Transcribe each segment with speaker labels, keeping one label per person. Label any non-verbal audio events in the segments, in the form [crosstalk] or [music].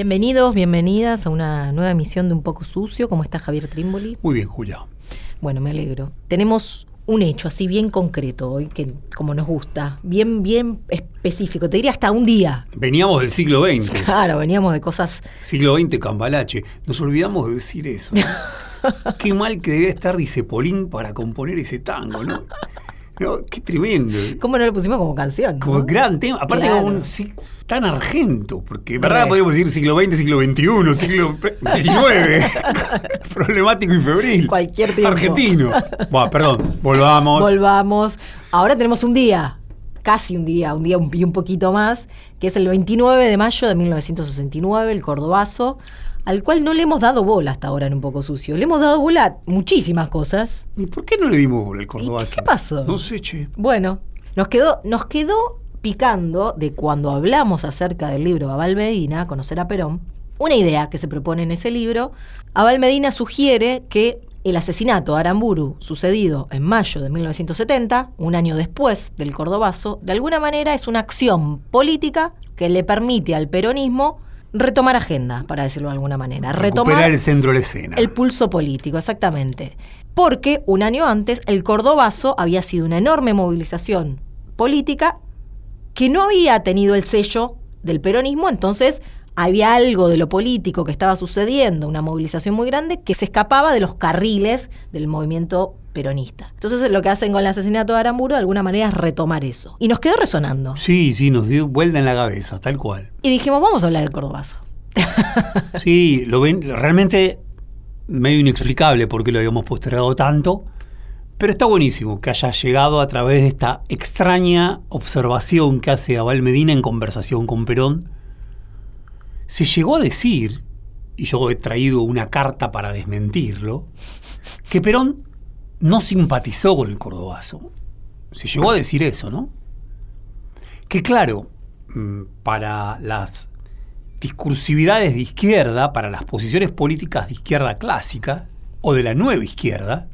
Speaker 1: Bienvenidos, bienvenidas a una nueva emisión de Un poco sucio. ¿Cómo está Javier Trimboli?
Speaker 2: Muy bien, Julia.
Speaker 1: Bueno, me alegro. Tenemos un hecho así bien concreto hoy, que como nos gusta, bien, bien específico. Te diría hasta un día.
Speaker 2: Veníamos del siglo XX. [laughs]
Speaker 1: Claro, veníamos de cosas.
Speaker 2: Siglo XX, Cambalache. Nos olvidamos de decir eso. ¿no? [laughs] Qué mal que debía estar Dicepolín para componer ese tango, ¿no? No, qué tremendo.
Speaker 1: ¿Cómo no lo pusimos como canción? no?
Speaker 2: Como gran tema. Aparte,
Speaker 1: Claro.
Speaker 2: como un tan argento. Porque, verdad, podríamos decir siglo XX, siglo XXI, siglo XIX. [laughs] [laughs] Problemático y febril.
Speaker 1: Cualquier tiempo.
Speaker 2: Argentino. Bueno, perdón, volvamos.
Speaker 1: Volvamos. Ahora tenemos un día, casi un día, un día y un poquito más, que es el 29 de mayo de 1969, el Cordobazo, al cual no le hemos dado bola hasta ahora en un poco sucio. Le hemos dado bola a muchísimas cosas.
Speaker 2: ¿Y por qué no le dimos por el Cordobazo?
Speaker 1: qué pasó?
Speaker 2: No sé, che.
Speaker 1: Bueno, nos quedó, nos quedó picando de cuando hablamos acerca del libro Abel Medina, Conocer a Perón, una idea que se propone en ese libro. Abel Medina sugiere que el asesinato a Aramburu, sucedido en mayo de 1970, un año después del Cordobazo, de alguna manera es una acción política que le permite al peronismo retomar agenda, para decirlo de alguna manera. Retomar
Speaker 2: Recuperar el centro de la escena.
Speaker 1: el pulso político, exactamente. Porque un año antes el Cordobazo había sido una enorme movilización política que no había tenido el sello del peronismo, entonces había algo de lo político que estaba sucediendo, una movilización muy grande que se escapaba de los carriles del movimiento peronista. Entonces lo que hacen con el asesinato de Aramburu de alguna manera es retomar eso. Y nos quedó resonando.
Speaker 2: Sí, sí, nos dio vuelta en la cabeza, tal cual.
Speaker 1: Y dijimos, vamos a hablar del Cordobazo.
Speaker 2: Sí, lo ven realmente medio inexplicable por qué lo habíamos postergado tanto, pero está buenísimo que haya llegado a través de esta extraña observación que hace Abel Medina en conversación con Perón. Se llegó a decir, y yo he traído una carta para desmentirlo, que Perón no simpatizó con el Cordobazo. Se llegó a decir eso, ¿no? Que claro, mm, para las discursividades de izquierda, para las posiciones políticas de izquierda clásica o de la nueva izquierda,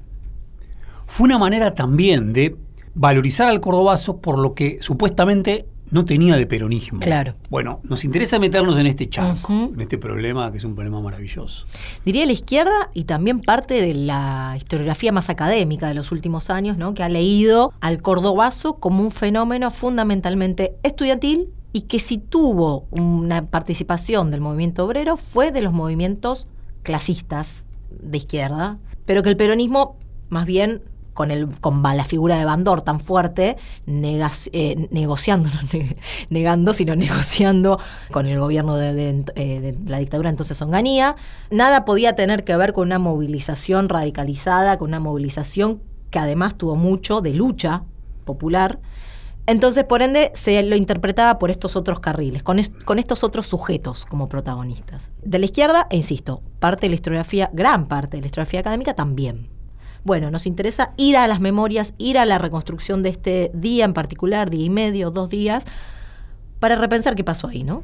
Speaker 2: fue una manera también de valorizar al cordobazo por lo que supuestamente no tenía de peronismo.
Speaker 1: Claro.
Speaker 2: Bueno, nos interesa meternos en este charco, en este problema que es un problema maravilloso.
Speaker 1: Diría la izquierda y también parte de la historiografía más académica de los últimos años, ¿no? que ha leído al cordobazo como un fenómeno fundamentalmente estudiantil y que si tuvo una participación del movimiento obrero fue de los movimientos clasistas de izquierda, pero que el peronismo más bien con, el, con la figura de Bandor tan fuerte, eh, negociando, [laughs] no ne- negando, sino negociando con el gobierno eh, de la dictadura entonces Onganía, nada podía tener que ver con una movilización radicalizada, con una movilización que además tuvo mucho de lucha popular. Entonces, por ende, se lo interpretaba por estos otros carriles, con, con estos otros sujetos como protagonistas. De la izquierda, e insisto, parte de la historiografía, gran parte de la historiografía académica también. Bueno, nos interesa ir a las memorias, ir a la reconstrucción de este día en particular, día y medio, dos días, para repensar qué pasó ahí, ¿no?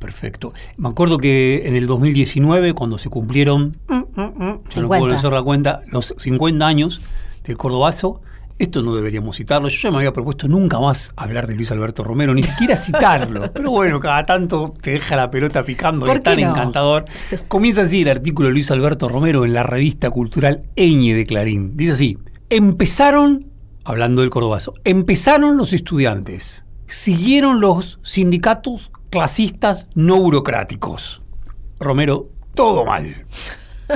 Speaker 2: Perfecto. Me acuerdo que en el 2019, cuando se cumplieron, yo no
Speaker 1: 50.
Speaker 2: puedo hacer la cuenta, los 50 años del Cordobazo, esto no deberíamos citarlo. Yo ya me había propuesto nunca más hablar de Luis Alberto Romero, ni siquiera citarlo. [laughs] Pero bueno, cada tanto te deja la pelota picando,
Speaker 1: ¿Por
Speaker 2: es tan
Speaker 1: no?
Speaker 2: encantador. [laughs] Comienza así el artículo de Luis Alberto Romero en la revista cultural Eñe de Clarín. Dice así, empezaron, hablando del Cordobazo, empezaron los estudiantes, siguieron los sindicatos clasistas no burocráticos. Romero, todo mal.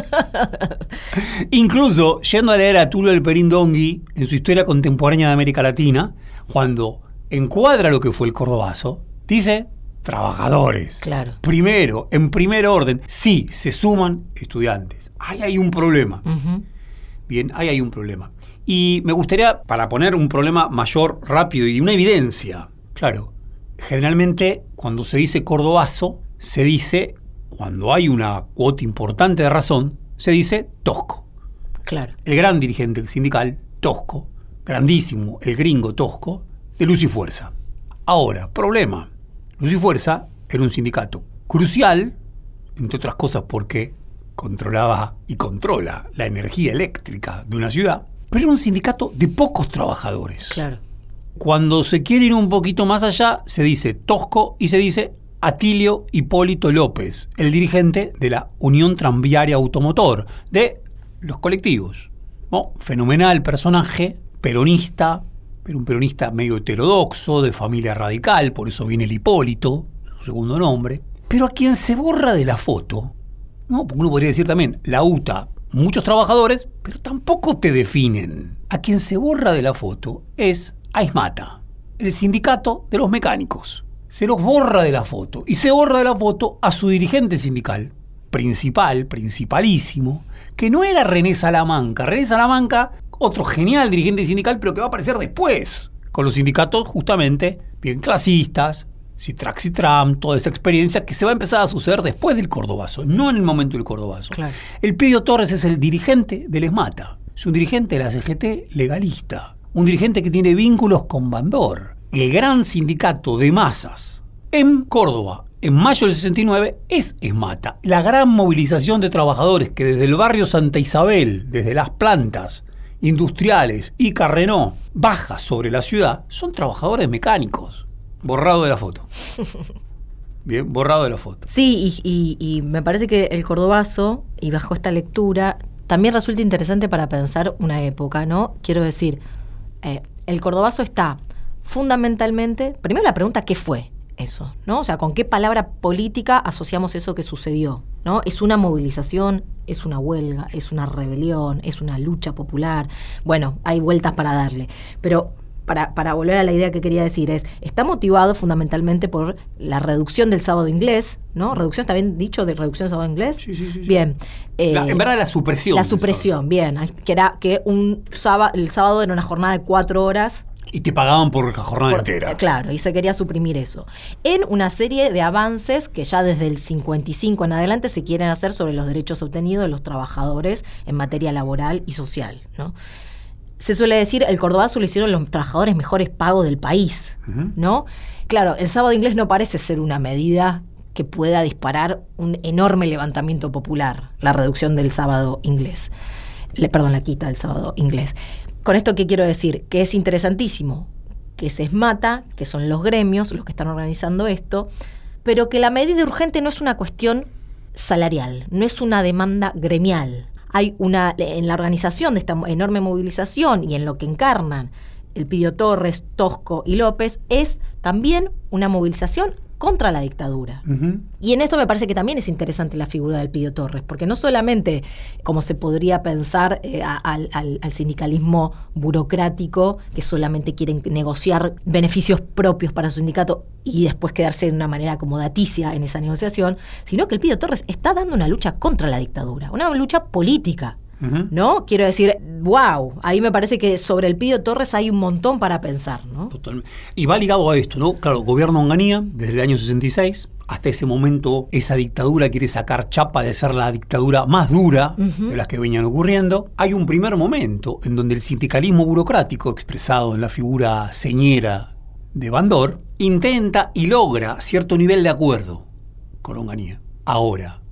Speaker 2: [laughs] Incluso, yendo a leer a Tulio Alperín Dongui en su historia contemporánea de América Latina, cuando encuadra lo que fue el Cordobazo, dice trabajadores.
Speaker 1: Claro.
Speaker 2: Primero, en primer orden, sí, se suman estudiantes. Ahí hay un problema. Bien, ahí hay un problema. Y me gustaría, para poner un problema mayor, rápido y una evidencia, claro, generalmente cuando se dice cordobazo, se dice, cuando hay una cuota importante de razón, se dice tosco.
Speaker 1: Claro.
Speaker 2: El gran dirigente sindical, tosco, grandísimo, el gringo tosco, de Luz y Fuerza. Ahora, problema. Luz y Fuerza era un sindicato crucial, entre otras cosas porque controlaba y controla la energía eléctrica de una ciudad, pero era un sindicato de pocos trabajadores.
Speaker 1: Claro.
Speaker 2: Cuando se quiere ir un poquito más allá, se dice Tosco y se dice Atilio Hipólito López, el dirigente de la Unión Tranviaria Automotor, de los colectivos. ¿no? Fenomenal personaje, peronista, pero un peronista medio heterodoxo, de familia radical, por eso viene el Hipólito, su segundo nombre. Pero a quien se borra de la foto, ¿no? uno podría decir también, la UTA, muchos trabajadores, pero tampoco te definen. A quien se borra de la foto es AISMATA, el sindicato de los mecánicos. Se los borra de la foto y se borra de la foto a su dirigente sindical, principal, principalísimo, que no era René Salamanca. René Salamanca, otro genial dirigente sindical, pero que va a aparecer después, con los sindicatos justamente bien clasistas, Citrax y Tram, toda esa experiencia que se va a empezar a suceder después del Cordobazo, no en el momento del Cordobazo.
Speaker 1: Claro.
Speaker 2: El Pidio Torres es el dirigente del ESMATA, es un dirigente de la CGT legalista, un dirigente que tiene vínculos con Bandor, el gran sindicato de masas en Córdoba. En mayo del 69 es ESMATA, la gran movilización de trabajadores que desde el barrio Santa Isabel, desde las plantas industriales y Carrenó, baja sobre la ciudad, son trabajadores mecánicos. Borrado de la foto. [laughs] Bien, borrado de la foto.
Speaker 1: Sí, y, y- y me parece que el cordobazo, y bajo esta lectura, también resulta interesante para pensar una época, ¿no? Quiero decir, eh, el cordobazo está fundamentalmente, primero la pregunta, ¿qué fue eso? ¿No? O sea, ¿con qué palabra política asociamos eso que sucedió? ¿No? ¿Es una movilización? ¿Es una huelga? ¿Es una rebelión? ¿Es una lucha popular? Bueno, hay vueltas para darle. Pero para, para volver a la idea que quería decir, es, está motivado fundamentalmente por la reducción del sábado inglés, ¿no? Reducción, ¿está bien dicho de reducción del sábado inglés?
Speaker 2: Sí, sí, sí, sí.
Speaker 1: Bien.
Speaker 2: La-
Speaker 1: Eh,
Speaker 2: en verdad la supresión.
Speaker 1: La supresión, bien. Que era que un sábado, el sábado era una jornada de cuatro horas.
Speaker 2: Y te pagaban por la jornada
Speaker 1: por-
Speaker 2: entera.
Speaker 1: Claro, y se quería suprimir eso. En una serie de avances que ya desde el 55 en adelante se quieren hacer sobre los derechos obtenidos de los trabajadores en materia laboral y social, ¿no? se suele decir, el cordobazo lo hicieron los trabajadores mejores pagos del país, ¿no? Claro, el sábado inglés no parece ser una medida que pueda disparar un enorme levantamiento popular, la reducción del sábado inglés. Le, perdón, la quita del sábado inglés. Con esto, ¿qué quiero decir? Que es interesantísimo que se esmata, que son los gremios los que están organizando esto, pero que la medida urgente no es una cuestión salarial, no es una demanda gremial. Hay una, en la organización de esta enorme movilización y en lo que encarnan el Pidio Torres, Tosco y López, es también una movilización contra la dictadura. Y en esto me parece que también es interesante la figura del Pidio Torres, porque no solamente, como se podría pensar, eh, a- al, al- al sindicalismo burocrático, que solamente quieren negociar beneficios propios para su sindicato y después quedarse de una manera acomodaticia en esa negociación, sino que el Pidio Torres está dando una lucha contra la dictadura, una lucha política. ¿No? Quiero decir, wow, ahí me parece que sobre el Pidio Torres hay un montón para pensar, ¿no?
Speaker 2: Totalmente. Y va ligado a esto, ¿no? Claro, gobierno Onganía desde el año 66. Hasta ese momento esa dictadura quiere sacar chapa de ser la dictadura más dura de las que venían ocurriendo. Hay un primer momento en donde el sindicalismo burocrático, expresado en la figura señera de Bandor, intenta y logra cierto nivel de acuerdo con Onganía. Ahora,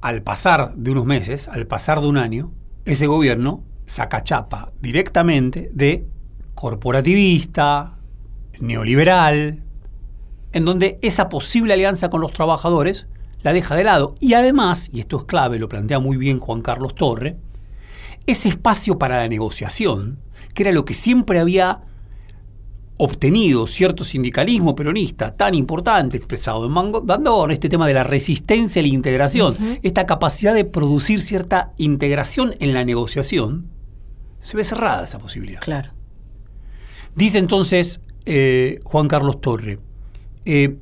Speaker 2: al pasar de unos meses, al pasar de un año, ese gobierno saca chapa directamente de corporativista, neoliberal, en donde esa posible alianza con los trabajadores la deja de lado. Y además, y esto es clave, lo plantea muy bien Juan Carlos Torre, ese espacio para la negociación, que era lo que siempre había obtenido cierto sindicalismo peronista tan importante expresado en Mango- Bandón, este tema de la resistencia y la integración, esta capacidad de producir cierta integración en la negociación, se ve cerrada esa posibilidad.
Speaker 1: Claro.
Speaker 2: Dice entonces eh, Juan Carlos Torre, eh,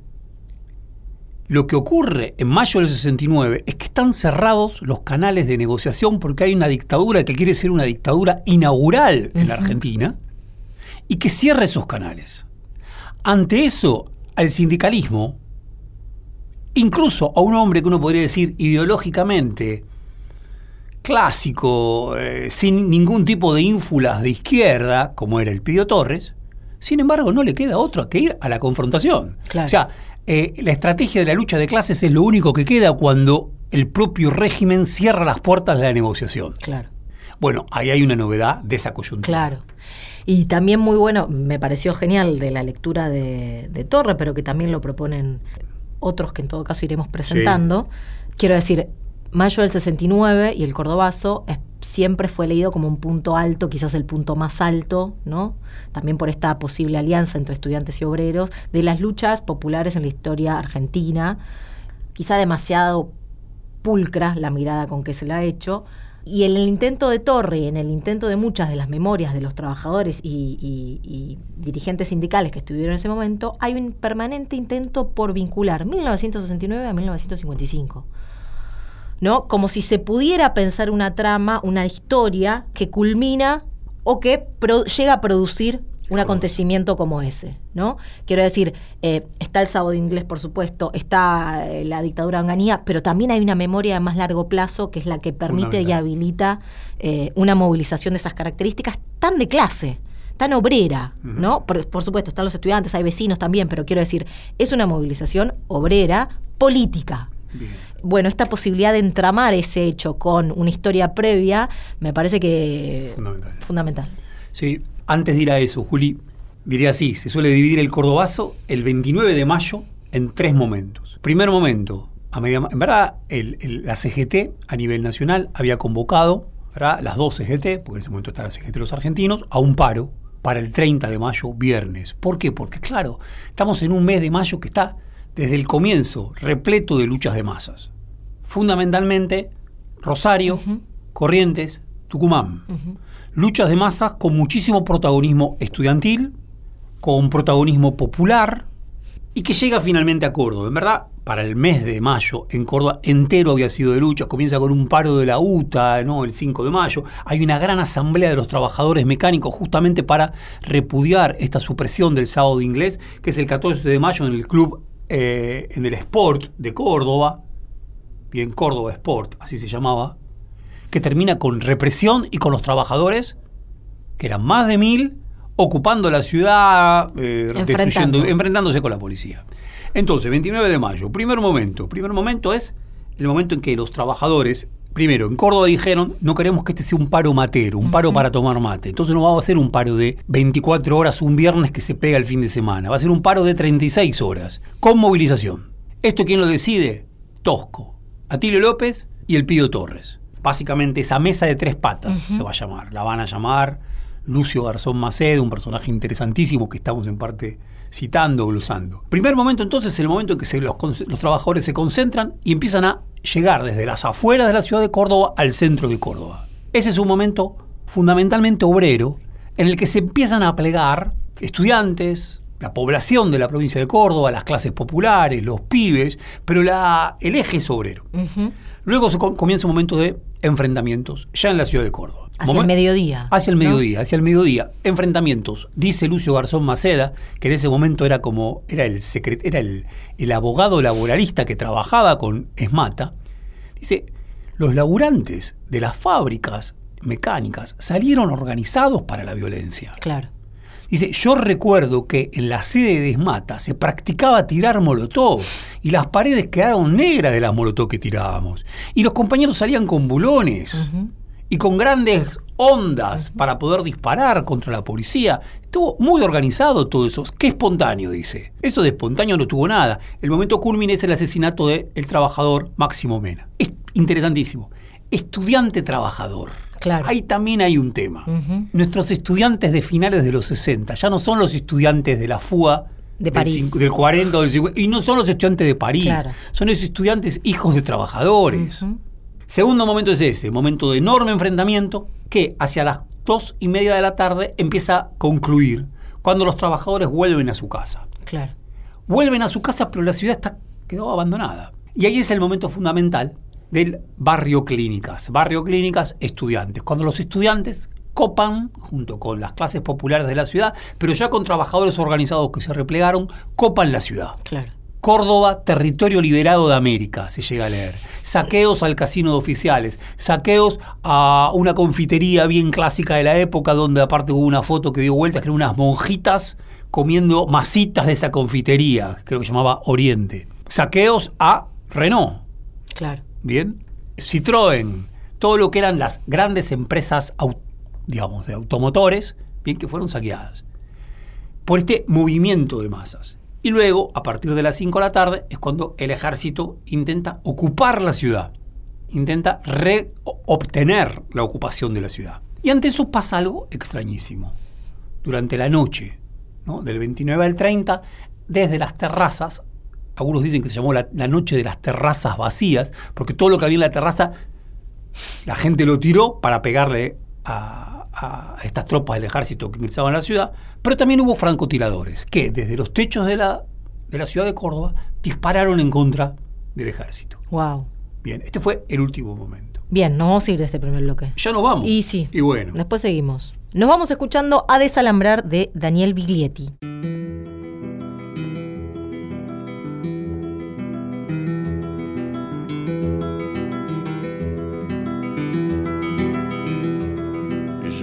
Speaker 2: lo que ocurre en mayo del 69 es que están cerrados los canales de negociación porque hay una dictadura que quiere ser una dictadura inaugural en la Argentina y que cierra esos canales. Ante eso, al sindicalismo, incluso a un hombre que uno podría decir ideológicamente clásico, eh, sin ningún tipo de ínfulas de izquierda, como era el Pidio Torres, sin embargo no le queda otro que ir a la confrontación.
Speaker 1: Claro.
Speaker 2: O sea, eh, la estrategia de la lucha de clases es lo único que queda cuando el propio régimen cierra las puertas de la negociación.
Speaker 1: Claro.
Speaker 2: Bueno, ahí hay una novedad de esa coyuntura.
Speaker 1: Claro. Y también muy bueno, me pareció genial de la lectura de, de Torre, pero que también lo proponen otros que en todo caso iremos presentando. Quiero decir, Mayo del 69 y el Cordobazo es- siempre fue leído como un punto alto, quizás el punto más alto, ¿no? También por esta posible alianza entre estudiantes y obreros de las luchas populares en la historia argentina, quizá demasiado pulcra la mirada con que se la ha hecho. Y en el intento de Torre, en el intento de muchas de las memorias de los trabajadores y, y- dirigentes sindicales que estuvieron en ese momento, hay un permanente intento por vincular 1969 a 1955. ¿No? Como si se pudiera pensar una trama, una historia que culmina o que llega a producir un acontecimiento como ese, ¿no? Quiero decir, eh, está el sábado inglés, por supuesto, está eh, la dictadura anganía, pero también hay una memoria de más largo plazo que es la que permite y habilita eh, una movilización de esas características tan de clase, tan obrera, ¿no? Por, por supuesto, están los estudiantes, hay vecinos también, pero quiero decir, es una movilización obrera política.
Speaker 2: Bien.
Speaker 1: Bueno, esta posibilidad de entramar ese hecho con una historia previa me parece que
Speaker 2: Fundamental.
Speaker 1: fundamental.
Speaker 2: Sí, antes de ir a eso, Juli, diría así, se suele dividir el Cordobazo el 29 de mayo en tres momentos. Primer momento, a media, en verdad, el- el- la CGT a nivel nacional había convocado, ¿verdad? las dos CGT, porque en ese momento está la CGT de los argentinos, a un paro para el 30 de mayo, viernes. ¿Por qué? Porque claro, estamos en un mes de mayo que está desde el comienzo repleto de luchas de masas. Fundamentalmente, Rosario, Corrientes, Tucumán. Luchas de masas con muchísimo protagonismo estudiantil, con protagonismo popular y que llega finalmente a Córdoba. En verdad, para el mes de mayo en Córdoba entero había sido de luchas. Comienza con un paro de la UTA, el 5 de mayo. Hay una gran asamblea de los trabajadores mecánicos justamente para repudiar esta supresión del sábado inglés, que es el 14 de mayo en el club, eh, en el Sport de Córdoba, bien Córdoba Sport, así se llamaba, que termina con represión y con los trabajadores, que eran más de mil, ocupando la ciudad, eh,
Speaker 1: Enfrentando.
Speaker 2: enfrentándose con la policía. Entonces, 29 de mayo, primer momento. Primer momento es el momento en que los trabajadores, primero, en Córdoba dijeron, no queremos que este sea un paro matero, un paro para tomar mate. Entonces no va a ser un paro de 24 horas un viernes que se pega el fin de semana. Va a ser un paro de 36 horas, con movilización. ¿Esto quién lo decide? Tosco, Atilio López y el Pío Torres. Básicamente esa mesa de tres patas se va a llamar. La van a llamar Lucio Garzón Macedo, un personaje interesantísimo que estamos en parte citando o glosando. Primer momento entonces es el momento en que se- los, los trabajadores se concentran y empiezan a llegar desde las afueras de la ciudad de Córdoba al centro de Córdoba. Ese es un momento fundamentalmente obrero en el que se empiezan a plegar estudiantes, la población de la provincia de Córdoba, las clases populares, los pibes, pero la, el eje es obrero. Luego comienza un momento de enfrentamientos, ya en la ciudad de Córdoba.
Speaker 1: Hacia el mediodía.
Speaker 2: Hacia el
Speaker 1: ¿no?
Speaker 2: mediodía, hacia el mediodía. Enfrentamientos. Dice Lucio Garzón Maceda, que en ese momento era como, era el secret, era el, el abogado laboralista que trabajaba con Esmata. Dice, los laburantes de las fábricas mecánicas salieron organizados para la violencia.
Speaker 1: Claro.
Speaker 2: Dice, yo recuerdo que en la sede de Esmata se practicaba tirar molotov y las paredes quedaron negras de las molotov que tirábamos. Y los compañeros salían con bulones y con grandes ondas para poder disparar contra la policía. Estuvo muy organizado todo eso. Qué espontáneo, dice. Eso de espontáneo no tuvo nada. El momento culmine es el asesinato del trabajador Máximo Mena. Es interesantísimo. Estudiante trabajador.
Speaker 1: Claro.
Speaker 2: Ahí también hay un tema. Nuestros estudiantes de finales de los 60 ya no son los estudiantes de la FUA
Speaker 1: De
Speaker 2: del
Speaker 1: París.
Speaker 2: del 40 o del 50, y no son los estudiantes de París,
Speaker 1: Claro.
Speaker 2: son esos estudiantes hijos de trabajadores. Segundo momento es ese, momento de enorme enfrentamiento que hacia las dos y media de la tarde empieza a concluir cuando los trabajadores vuelven a su casa.
Speaker 1: Claro.
Speaker 2: Vuelven a su casa, pero la ciudad está quedó abandonada. Y ahí es el momento fundamental del barrio clínicas. Barrio clínicas, estudiantes. Cuando los estudiantes copan, junto con las clases populares de la ciudad, pero ya con trabajadores organizados que se replegaron, copan la ciudad.
Speaker 1: Claro.
Speaker 2: Córdoba, territorio liberado de América, se llega a leer. Saqueos al casino de oficiales, saqueos a una confitería bien clásica de la época, donde aparte hubo una foto que dio vueltas, que eran unas monjitas comiendo masitas de esa confitería, creo que se llamaba Oriente. Saqueos a Renault,
Speaker 1: Claro.
Speaker 2: ¿Bien? Citroën, todo lo que eran las grandes empresas, digamos, de automotores, bien, que fueron saqueadas por este movimiento de masas. Y luego, a partir de las 5 de la tarde, es cuando el ejército intenta ocupar la ciudad, intenta re- obtener la ocupación de la ciudad. Y ante eso pasa algo extrañísimo. Durante la noche, ¿no? del 29 al 30, desde las terrazas, algunos dicen que se llamó la, la noche de las terrazas vacías, porque todo lo que había en la terraza, la gente lo tiró para pegarle a, a estas tropas del ejército que ingresaban a la ciudad, pero también hubo francotiradores que desde los techos de la, de la ciudad de Córdoba dispararon en contra del ejército.
Speaker 1: Wow.
Speaker 2: Bien, este fue el último momento.
Speaker 1: Bien, nos vamos a ir de este primer bloque.
Speaker 2: Ya nos vamos.
Speaker 1: Y sí.
Speaker 2: Y bueno.
Speaker 1: Después seguimos. Nos vamos escuchando a Desalambrar de Daniel Biglietti.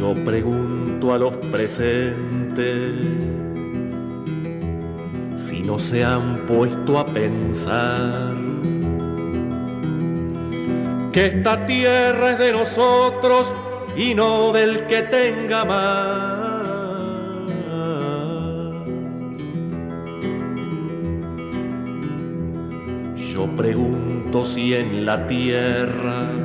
Speaker 3: Yo pregunto a los presentes si no se han puesto a pensar que esta tierra es de nosotros y no del que tenga más. Yo pregunto si en la tierra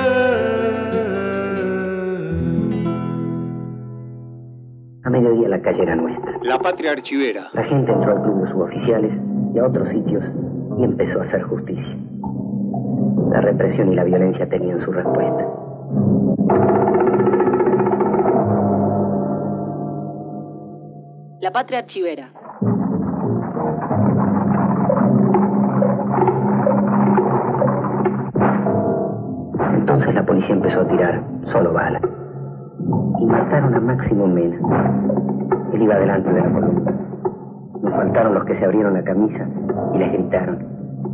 Speaker 4: La calle era nuestra.
Speaker 2: La patria archivera.
Speaker 4: La gente entró al club de suboficiales y a otros sitios y empezó a hacer justicia. La represión y la violencia tenían su respuesta.
Speaker 1: La Patria Archivera.
Speaker 4: Entonces la policía empezó a tirar solo balas. Y mataron a Máximo Mena. Él iba delante de la columna. Nos faltaron los que se abrieron la camisa y les gritaron,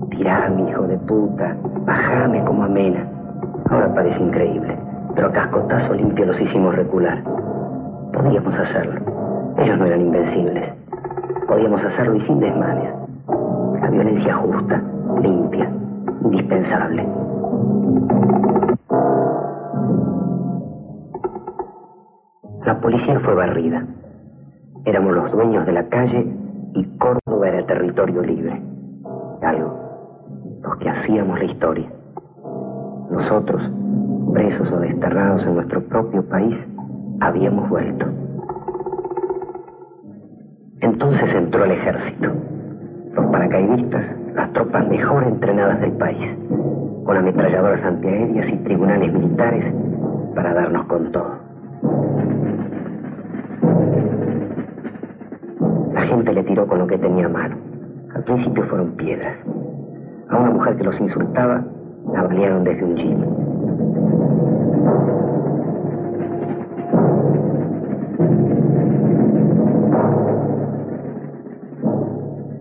Speaker 4: tirame, hijo de puta, bajame como a Mena. Ahora parece increíble, pero cascotazo limpio los hicimos recular. Podíamos hacerlo. Ellos no eran invencibles. Podíamos hacerlo y sin desmanes. La violencia justa, limpia, indispensable. La policía fue barrida. Éramos los dueños de la calle y Córdoba era territorio libre. Algo, los que hacíamos la historia. Nosotros, presos o desterrados en nuestro propio país, habíamos vuelto. Entonces entró el ejército, los paracaidistas, las tropas mejor entrenadas del país, con ametralladoras antiaéreas y tribunales militares para darnos con todo. Gente le tiró con lo que tenía a mano. Al principio fueron piedras. A una mujer que los insultaba la balearon desde un jeep.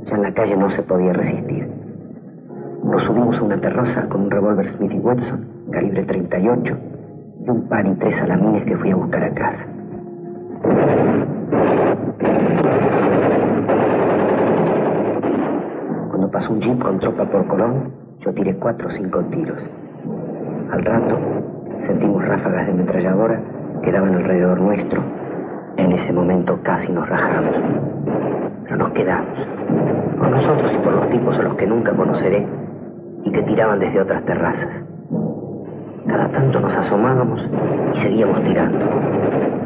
Speaker 4: Ya en la calle no se podía resistir. Nos subimos a una terraza con un revólver Smith y Wesson, calibre 38, y un par y tres alamines que fui a buscar a casa. Pasó un jeep con tropa por Colón, yo tiré cuatro o cinco tiros. Al rato sentimos ráfagas de ametralladora que daban alrededor nuestro. En ese momento casi nos rajamos. Pero nos quedamos. Por nosotros y por los tipos a los que nunca conoceré y que tiraban desde otras terrazas. Cada tanto nos asomábamos y seguíamos tirando.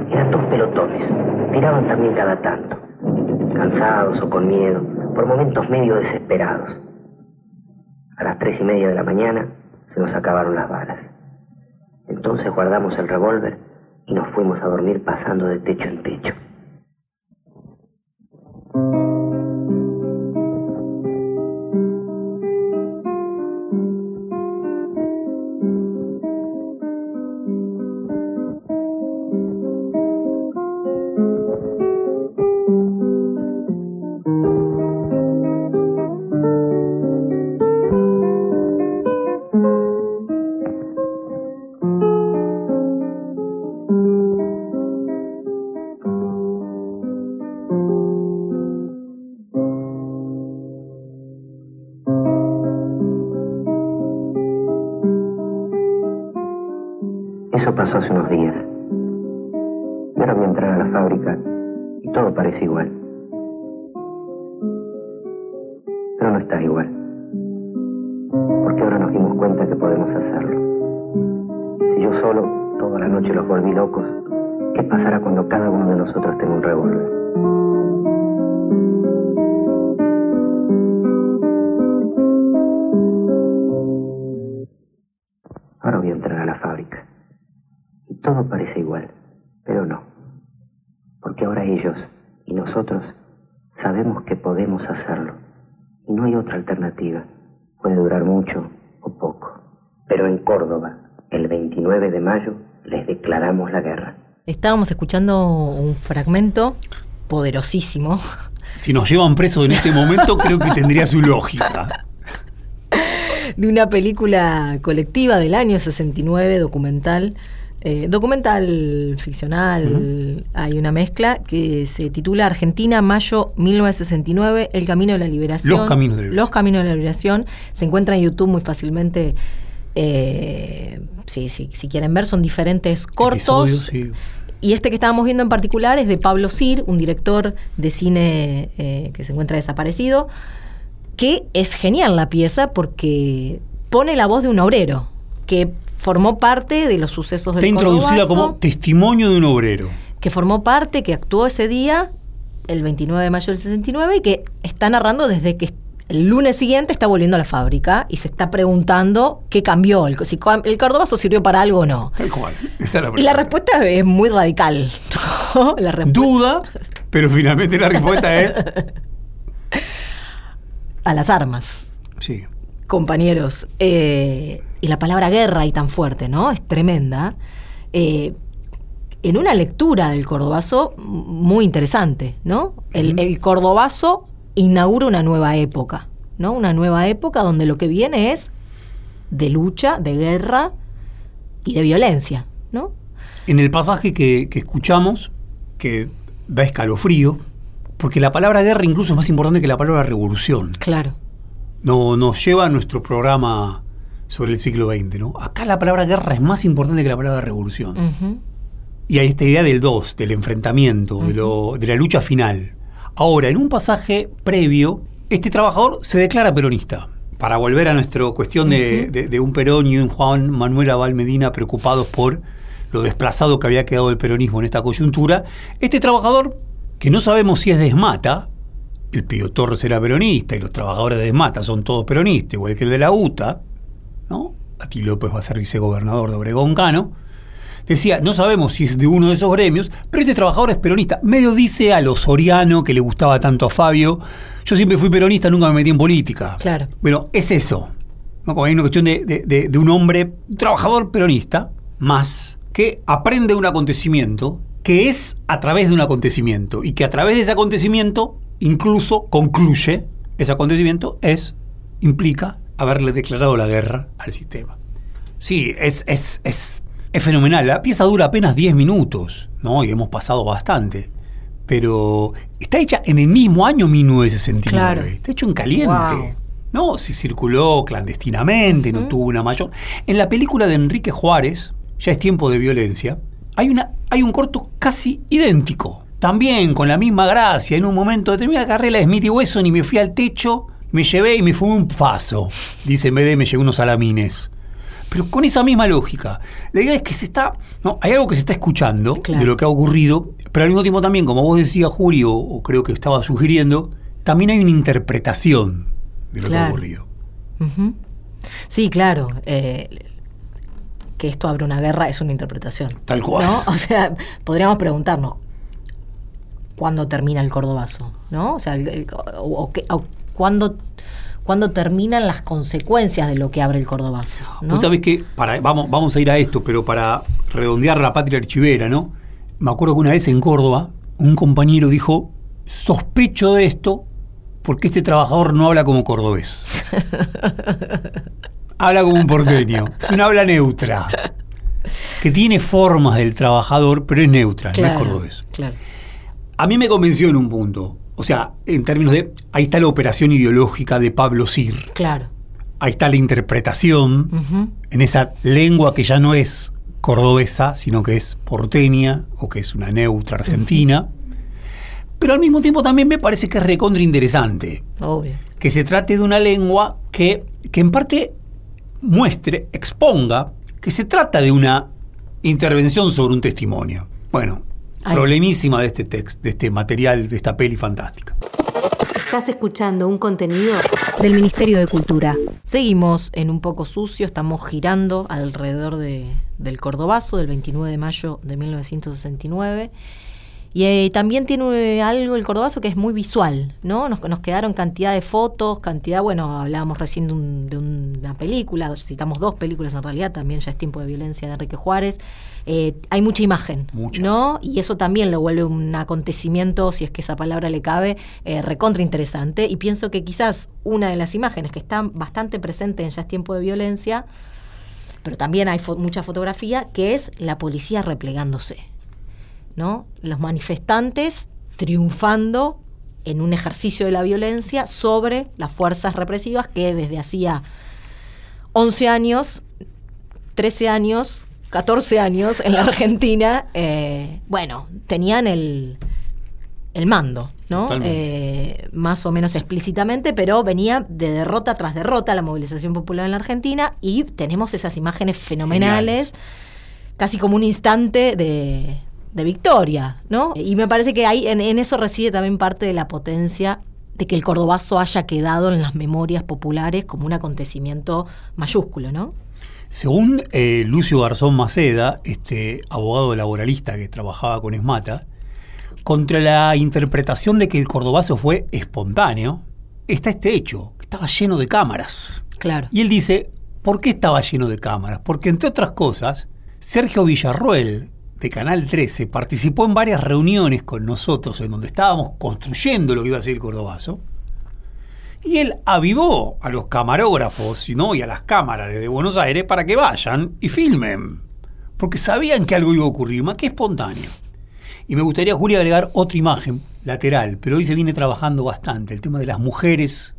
Speaker 4: Eran dos pelotones. Tiraban también cada tanto. Cansados o con miedo, por momentos medio desesperados. A las tres y media de la mañana se nos acabaron las balas. Entonces guardamos el revólver y nos fuimos a dormir pasando de techo en techo.
Speaker 1: Estábamos escuchando un fragmento poderosísimo
Speaker 2: Si nos llevan presos en este momento, creo que tendría su lógica.
Speaker 1: de una película colectiva del año 69, documental. eh, documental ficcional, hay una mezcla que se titula Argentina, mayo 1969, El Camino de la Liberación.
Speaker 2: Los Caminos de la Liberación.
Speaker 1: Los Caminos de la Liberación. Se encuentra en YouTube muy fácilmente. eh, sí, sí, si quieren ver, son diferentes cortos.
Speaker 2: Episodios, sí.
Speaker 1: Y este que estábamos viendo en particular es de Pablo Sir, un director de cine eh, que se encuentra desaparecido, que es genial la pieza porque pone la voz de un obrero que formó parte de los sucesos del
Speaker 2: Está introducida como testimonio de un obrero.
Speaker 1: que formó parte, que actuó ese día, el 29 de mayo del 69, y que está narrando desde que el lunes siguiente está volviendo a la fábrica y se está preguntando qué cambió, el, si el Cordobazo sirvió para algo o no.
Speaker 2: Tal cual. Esa es la
Speaker 1: Y la respuesta es muy radical. ¿no? [laughs] La respuesta
Speaker 2: Duda, pero finalmente la respuesta es
Speaker 1: a las armas,
Speaker 2: sí.
Speaker 1: compañeros. Eh, y la palabra guerra y tan fuerte, ¿no? Es tremenda. Eh, en una lectura del Cordobazo muy interesante, ¿no? El, el Cordobazo inaugura una nueva época, ¿no? Una nueva época donde lo que viene es de lucha, de guerra y de violencia, ¿no?
Speaker 2: En el pasaje que, que escuchamos, que da escalofrío, porque la palabra guerra incluso es más importante que la palabra revolución.
Speaker 1: Claro.
Speaker 2: No, nos lleva a nuestro programa sobre el siglo XX, ¿no? Acá la palabra guerra es más importante que la palabra revolución. Y hay esta idea del dos, del enfrentamiento, de, lo- de la lucha final. Ahora, en un pasaje previo, este trabajador se declara peronista. Para volver a nuestra cuestión de, de- de un Perón y un Juan Manuel Abal Medina preocupados por lo desplazado que había quedado el peronismo en esta coyuntura, este trabajador que no sabemos si es de Esmata, el Pío Torres era peronista y los trabajadores de Esmata son todos peronistas, igual que el de la UTA, ¿no? Aquí López va a ser vicegobernador de Obregón Cano. Decía, no sabemos si es de uno de esos gremios, pero este trabajador es peronista. Medio dice a lo Soriano, que le gustaba tanto a Fabio, yo siempre fui peronista, nunca me metí en política.
Speaker 1: Claro.
Speaker 2: Bueno, es eso. ¿no? Como hay una cuestión de, de- de- de un hombre, un trabajador peronista, más, que aprende un acontecimiento, que es a través de un acontecimiento, y que a través de ese acontecimiento incluso concluye, ese acontecimiento es, implica haberle declarado la guerra al sistema. Sí, es, es, es, es fenomenal. La pieza dura apenas 10 minutos, ¿no? Y hemos pasado bastante. Pero está hecha en el mismo año 1969.
Speaker 1: Claro.
Speaker 2: Está hecho en caliente.
Speaker 1: Wow.
Speaker 2: No, si circuló clandestinamente, no tuvo una mayor. En la película de Enrique Juárez, Ya es tiempo de violencia, hay, una, hay un corto casi idéntico. También con la misma gracia. En un momento determinado agarré la Smith y Wesson y me fui al techo, me llevé y me fumé un paso. Dice en vez de me llevé unos salamines. Pero con esa misma lógica. La idea es que se está. No, hay algo que se está escuchando
Speaker 1: Claro.
Speaker 2: de lo que ha ocurrido, pero al mismo tiempo también, como vos decías, Julio, o creo que estaba sugiriendo, también hay una interpretación de lo que ha ocurrido.
Speaker 1: Sí, claro. eh, que esto abre una guerra es una interpretación.
Speaker 2: Tal cual.
Speaker 1: ¿no? O sea, podríamos preguntarnos cuándo termina el cordobazo, ¿no? O sea, el- el- o, o o cuándo, cuándo terminan las consecuencias de lo que abre el cordobazo. ¿no?
Speaker 2: Vos sabés que, para, vamos, vamos a ir a esto, pero para redondear la patria archivera, ¿no? Me acuerdo que una vez en Córdoba, un compañero dijo, sospecho de esto porque este trabajador no habla como cordobés. [laughs] habla como un porteño. Es una habla neutra. Que tiene formas del trabajador, pero es neutra, no es cordobés.
Speaker 1: claro.
Speaker 2: A mí me convenció en un punto. O sea, en términos de. Ahí está la operación ideológica de Pablo Sir.
Speaker 1: Claro.
Speaker 2: Ahí está la interpretación en esa lengua que ya no es cordobesa, sino que es porteña o que es una neutra argentina. Pero al mismo tiempo también me parece que es recontra interesante
Speaker 1: Obvio.
Speaker 2: que se trate de una lengua que, que en parte muestre, exponga que se trata de una intervención sobre un testimonio. Bueno,
Speaker 1: Ay.
Speaker 2: problemísima de este texto, de este material, de esta peli fantástica.
Speaker 5: Estás escuchando un contenido
Speaker 6: del Ministerio de Cultura.
Speaker 1: Seguimos en un poco sucio, estamos girando alrededor de, del Cordobazo del 29 de mayo de 1969. Y eh, también tiene eh, algo el Cordobazo que es muy visual, ¿no? Nos, nos quedaron cantidad de fotos, cantidad, bueno, hablábamos recién de, un- de una película, citamos dos películas en realidad, también ya es tiempo de violencia de Enrique Juárez. Eh, hay mucha imagen,
Speaker 2: Mucha.
Speaker 1: ¿no? Y eso también lo vuelve un acontecimiento, si es que esa palabra le cabe, eh, recontra interesante. Y pienso que quizás una de las imágenes que está bastante presente en Ya es tiempo de violencia, pero también hay fo- mucha fotografía, que es la policía replegándose. ¿no? Los manifestantes triunfando en un ejercicio de la violencia sobre las fuerzas represivas que desde hacía 11 años, 13 años, 14 años en la Argentina, eh, bueno, tenían el, el mando, ¿no? Eh, más o menos explícitamente, pero venía de derrota tras derrota la movilización popular en la Argentina y tenemos esas imágenes fenomenales, casi como un instante de, de victoria, ¿no? Y me parece que ahí en, en eso reside también parte de la potencia de que el cordobazo haya quedado en las memorias populares como un acontecimiento mayúsculo, ¿no?
Speaker 2: Según eh, Lucio Garzón Maceda, este abogado laboralista que trabajaba con Esmata, contra la interpretación de que el cordobazo fue espontáneo, está este hecho, que estaba lleno de cámaras.
Speaker 1: Claro.
Speaker 2: Y él dice, ¿por qué estaba lleno de cámaras? Porque entre otras cosas, Sergio Villarroel, de Canal 13, participó en varias reuniones con nosotros en donde estábamos construyendo lo que iba a ser el cordobazo. Y él avivó a los camarógrafos ¿no? y a las cámaras desde Buenos Aires para que vayan y filmen. Porque sabían que algo iba a ocurrir, más que espontáneo. Y me gustaría, Julia, agregar otra imagen lateral, pero hoy se viene trabajando bastante. El tema de las mujeres,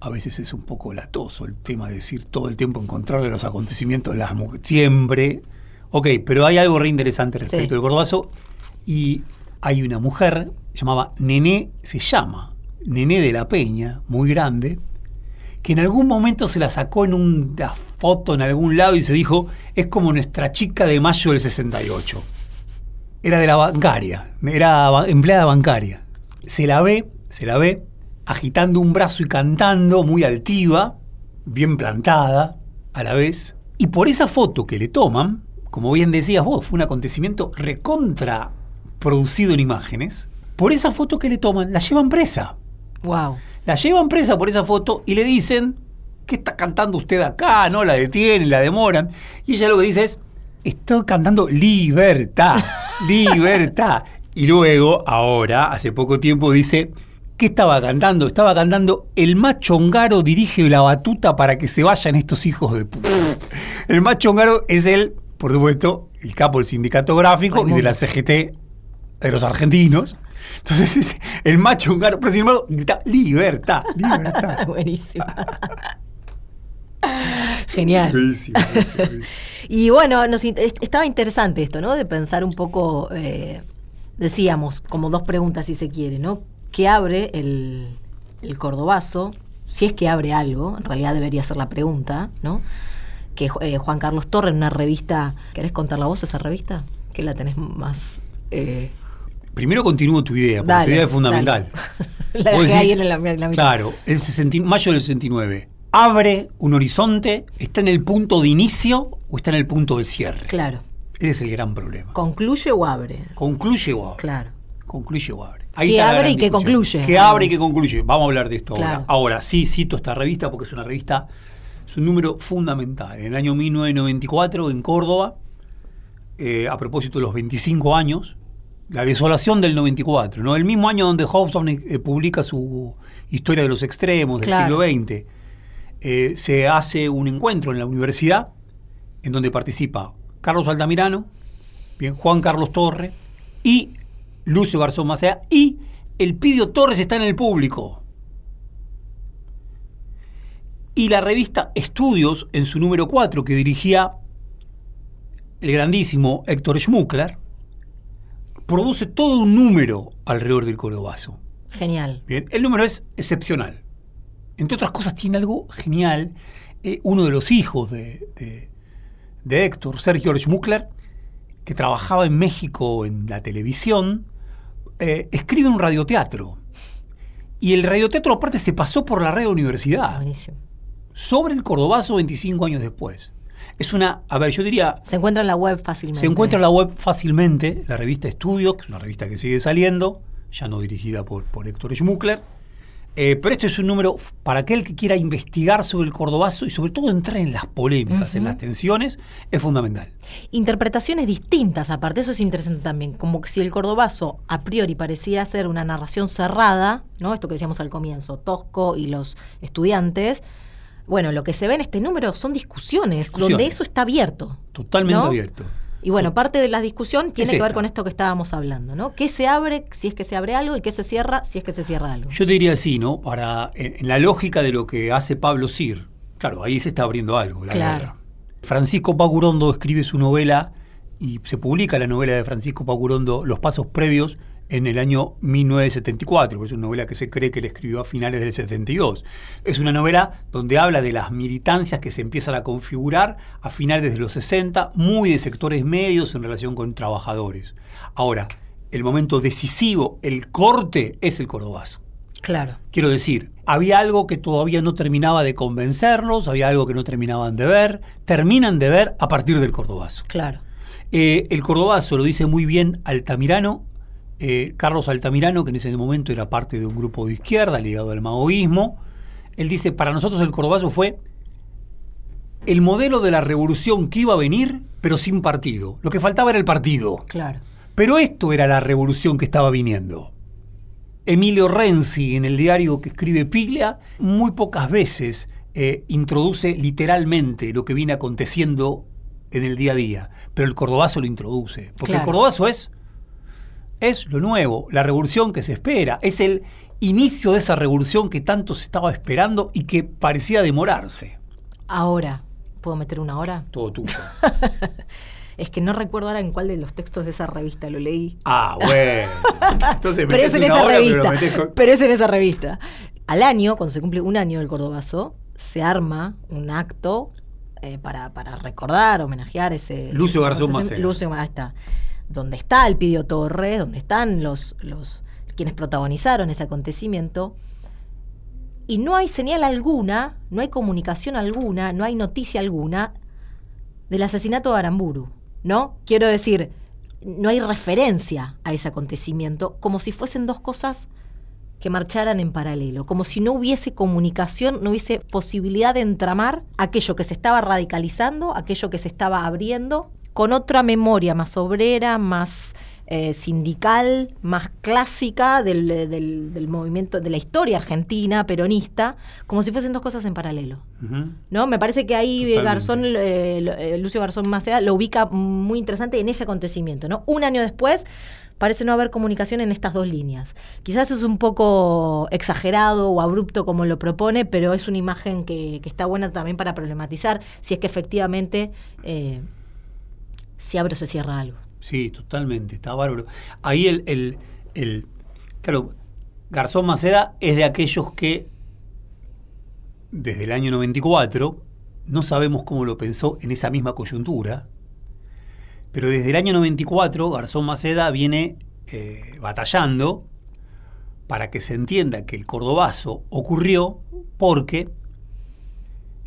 Speaker 2: a veces es un poco latoso el tema de decir todo el tiempo encontrarle los acontecimientos de las mujeres, siempre. Ok, pero hay algo re interesante respecto
Speaker 1: Sí.
Speaker 2: del gordobazo. Y hay una mujer, llamaba Nené, se llama Nené de la Peña, muy grande, que en algún momento se la sacó en una foto en algún lado y se dijo, es como nuestra chica de mayo del 68. era de la bancaria, era empleada bancaria. Se la ve, se la ve agitando un brazo y cantando muy altiva, bien plantada a la vez. Y por esa foto que le toman, como bien decías vos, fue un acontecimiento recontra producido en imágenes. Por esa foto que le toman, la llevan presa.
Speaker 1: Wow.
Speaker 2: La llevan presa por esa foto y le dicen, ¿qué está cantando usted acá? No, la detienen, la demoran. Y ella lo que dice es, estoy cantando libertad, [laughs] libertad. Y luego, ahora, hace poco tiempo, dice, ¿qué estaba cantando? Estaba cantando, el machongaro dirige la batuta para que se vayan estos hijos de puta. [laughs] El machongaro es el, por supuesto, el capo del sindicato gráfico y de la CGT de los argentinos. Entonces, [laughs] es el macho húngaro, pero sin embargo, grita libertad, libertad. [laughs]
Speaker 1: Buenísimo. Genial.
Speaker 2: Buenísimo, buenísimo, buenísimo.
Speaker 1: Y bueno, nos estaba interesante esto, ¿no? De pensar un poco, eh, decíamos, como dos preguntas si se quiere, ¿no? ¿Qué abre el, el cordobazo? Si es que abre algo, en realidad debería ser la pregunta, ¿no? Que eh, Juan Carlos Torre en una revista, ¿querés contar la voz esa revista? Que la tenés más... eh,
Speaker 2: Primero continúo tu idea, porque
Speaker 1: Dale,
Speaker 2: tu idea es fundamental. [laughs]
Speaker 1: La dejé ahí en la- en la mitad.
Speaker 2: Claro, el 60 mayo del 69. ¿Abre un horizonte? ¿Está en el punto de inicio o está en el punto de cierre?
Speaker 1: claro.
Speaker 2: Ese es el gran problema.
Speaker 1: ¿Concluye o abre?
Speaker 2: ¿Concluye o abre?
Speaker 1: Claro.
Speaker 2: Concluye o abre.
Speaker 1: ¿Qué
Speaker 2: está la
Speaker 1: abre y qué
Speaker 2: discusión.
Speaker 1: concluye?
Speaker 2: ¿Qué abre y qué concluye? Vamos a hablar de esto
Speaker 1: Claro.
Speaker 2: ahora. Ahora, sí cito esta revista porque es una revista, es un número fundamental. En el año 1994, en Córdoba, eh, a propósito de los 25 años, la desolación del 94, ¿no? El mismo año donde Hobson eh, publica su Historia de los Extremos del
Speaker 1: Claro.
Speaker 2: siglo XX, eh, se hace un encuentro en la universidad en donde participa Carlos Altamirano, bien, Juan Carlos Torre y Lucio Garzón Macea y el Pidio Torres está en el público. Y la revista Estudios, en su número 4, que dirigía el grandísimo Héctor Schmuckler, produce todo un número alrededor del Cordobazo.
Speaker 1: Genial.
Speaker 2: Bien, el número es excepcional. Entre otras cosas, tiene algo genial. Eh, uno de los hijos de, de- de Héctor, Sergio Schmuckler, que trabajaba en México en la televisión, eh, escribe un radioteatro. Y el radioteatro, aparte, se pasó por la radio universidad
Speaker 1: Buenísimo.
Speaker 2: sobre el Cordobazo 25 años después. Es una, a ver, yo diría,
Speaker 1: Se encuentra en la web fácilmente.
Speaker 2: se encuentra en la web fácilmente, la revista Estudio, que es una revista que sigue saliendo, ya no dirigida por, por Héctor Schmuckler. Eh, pero esto es un número para aquel que quiera investigar sobre el cordobazo y sobre todo entrar en las polémicas, en las tensiones, es fundamental.
Speaker 1: Interpretaciones distintas, aparte, eso es interesante también. Como que si el cordobazo a priori pareciera ser una narración cerrada, ¿no? Esto que decíamos al comienzo, Tosco y los estudiantes. Bueno, lo que se ve en este número son discusiones,
Speaker 2: Discusiones.
Speaker 1: donde eso está abierto.
Speaker 2: Totalmente
Speaker 1: ¿no?
Speaker 2: abierto.
Speaker 1: Y bueno, parte de la discusión tiene
Speaker 2: Es
Speaker 1: que ver con esto que estábamos hablando, ¿no? ¿Qué se abre si es que se abre algo y qué se cierra si es que se cierra algo?
Speaker 2: Yo diría así, ¿no? Para, en, en la lógica de lo que hace Pablo Sir, claro, ahí se está abriendo algo, la
Speaker 1: Claro.
Speaker 2: guerra. Francisco Pagurondo escribe su novela y se publica la novela de Francisco Pagurondo, Los Pasos Previos, en el año 1974, porque es una novela que se cree que le escribió a finales del 72. Es una novela donde habla de las militancias que se empiezan a configurar a finales de los 60, muy de sectores medios en relación con trabajadores. Ahora, el momento decisivo, el corte, es el cordobazo.
Speaker 1: Claro.
Speaker 2: Quiero decir, había algo que todavía no terminaba de convencerlos, había algo que no terminaban de ver, terminan de ver a partir del cordobazo.
Speaker 1: Claro.
Speaker 2: Eh, el cordobazo lo dice muy bien Altamirano, eh, Carlos Altamirano, que en ese momento era parte de un grupo de izquierda ligado al maoísmo. Él dice, para nosotros el cordobazo fue el modelo de la revolución que iba a venir, pero sin partido. Lo que faltaba era el partido.
Speaker 1: Claro.
Speaker 2: Pero esto era la revolución que estaba viniendo. Emilio Renzi, en el diario que escribe Piglia, muy pocas veces eh, introduce literalmente lo que viene aconteciendo en el día a día, pero el cordobazo lo introduce. Porque
Speaker 1: Claro.
Speaker 2: el cordobazo es, es lo nuevo, la revolución que se espera, es el inicio de esa revolución que tanto se estaba esperando y que parecía demorarse.
Speaker 1: Ahora, ¿puedo meter una hora?
Speaker 2: Todo tuyo. [laughs]
Speaker 1: Es que no recuerdo ahora en cuál de los textos de esa revista lo leí.
Speaker 2: Ah, bueno. Entonces
Speaker 1: pero es en esa
Speaker 2: hora,
Speaker 1: revista.
Speaker 2: con-
Speaker 1: Pero es en esa revista. Al año, cuando se cumple un año del Cordobazo, se arma un acto eh, para, para recordar, homenajear ese.
Speaker 2: Lucio Garzón.
Speaker 1: Lucio, ahí está. Donde está el Pidio Torres, donde están los, los quienes protagonizaron ese acontecimiento, y no hay señal alguna, no hay comunicación alguna, no hay noticia alguna del asesinato de Aramburu, ¿no? Quiero decir, no hay referencia a ese acontecimiento, como si fuesen dos cosas que marcharan en paralelo, como si no hubiese comunicación, no hubiese posibilidad de entramar aquello que se estaba radicalizando, aquello que se estaba abriendo, con otra memoria más obrera, más eh, sindical, más clásica del, del- del movimiento, de la historia argentina, peronista, como si fuesen dos cosas en paralelo. ¿No? Me parece que ahí eh,
Speaker 2: Totalmente.
Speaker 1: Garzón, eh, eh, Lucio Garzón Maceda lo ubica muy interesante en ese acontecimiento, ¿no? Un año después parece no haber comunicación en estas dos líneas. Quizás es un poco exagerado o abrupto como lo propone, pero es una imagen que, que está buena también para problematizar si es que efectivamente eh, se abre o se cierra algo.
Speaker 2: Sí, totalmente, está bárbaro. Ahí el, el, claro, Garzón Maceda es de aquellos que desde el año 94, no sabemos cómo lo pensó en esa misma coyuntura, pero desde el año 94 Garzón Maceda viene eh, batallando para que se entienda que el cordobazo ocurrió porque